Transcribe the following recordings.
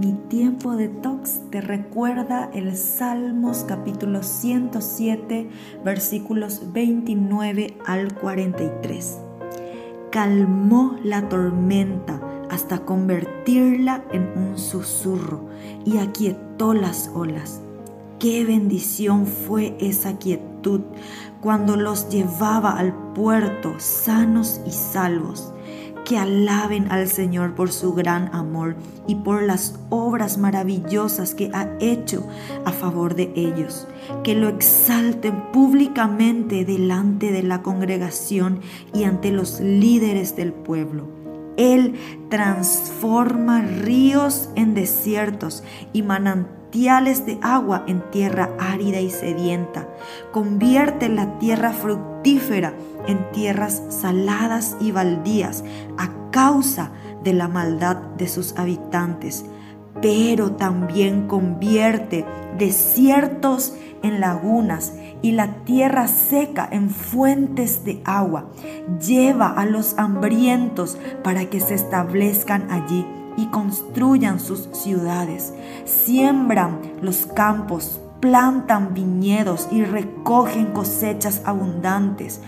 Mi tiempo de tox te recuerda el Salmos capítulo 107 versículos 29 al 43. Calmó la tormenta hasta convertirla en un susurro y aquietó las olas. Qué bendición fue esa quietud cuando los llevaba al puerto sanos y salvos que alaben al Señor por su gran amor y por las obras maravillosas que ha hecho a favor de ellos, que lo exalten públicamente delante de la congregación y ante los líderes del pueblo. Él transforma ríos en desiertos y manantiales de agua en tierra árida y sedienta. Convierte la tierra fructífera en tierras saladas y baldías a causa de la maldad de sus habitantes. Pero también convierte desiertos en lagunas y la tierra seca en fuentes de agua. Lleva a los hambrientos para que se establezcan allí y construyan sus ciudades. Siembran los campos, plantan viñedos y recogen cosechas abundantes.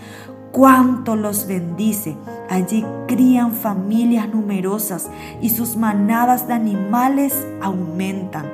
Cuánto los bendice. Allí crían familias numerosas y sus manadas de animales aumentan.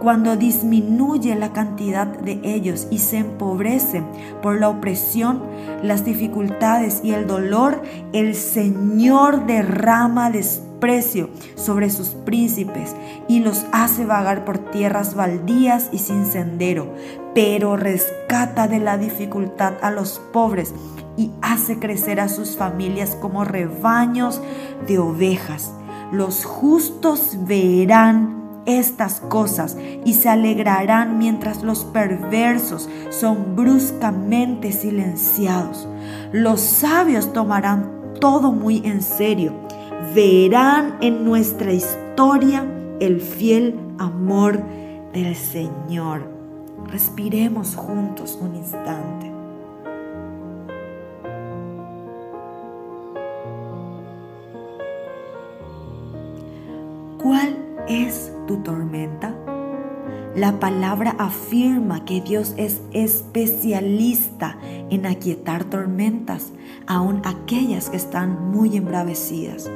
Cuando disminuye la cantidad de ellos y se empobrecen por la opresión, las dificultades y el dolor, el Señor derrama después precio sobre sus príncipes y los hace vagar por tierras baldías y sin sendero, pero rescata de la dificultad a los pobres y hace crecer a sus familias como rebaños de ovejas. Los justos verán estas cosas y se alegrarán mientras los perversos son bruscamente silenciados. Los sabios tomarán todo muy en serio verán en nuestra historia el fiel amor del Señor. Respiremos juntos un instante. Es tu tormenta? La palabra afirma que Dios es especialista en aquietar tormentas, aun aquellas que están muy embravecidas.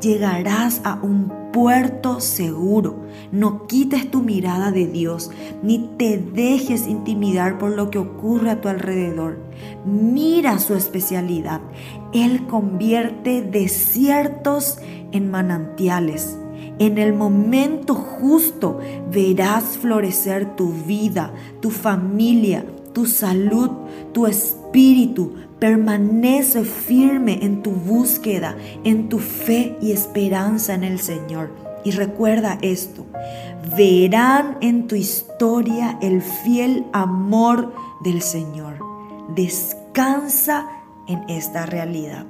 Llegarás a un puerto seguro. No quites tu mirada de Dios, ni te dejes intimidar por lo que ocurre a tu alrededor. Mira su especialidad. Él convierte desiertos en manantiales. En el momento justo verás florecer tu vida, tu familia, tu salud, tu espíritu, Permanece firme en tu búsqueda, en tu fe y esperanza en el Señor. Y recuerda esto, verán en tu historia el fiel amor del Señor. Descansa en esta realidad.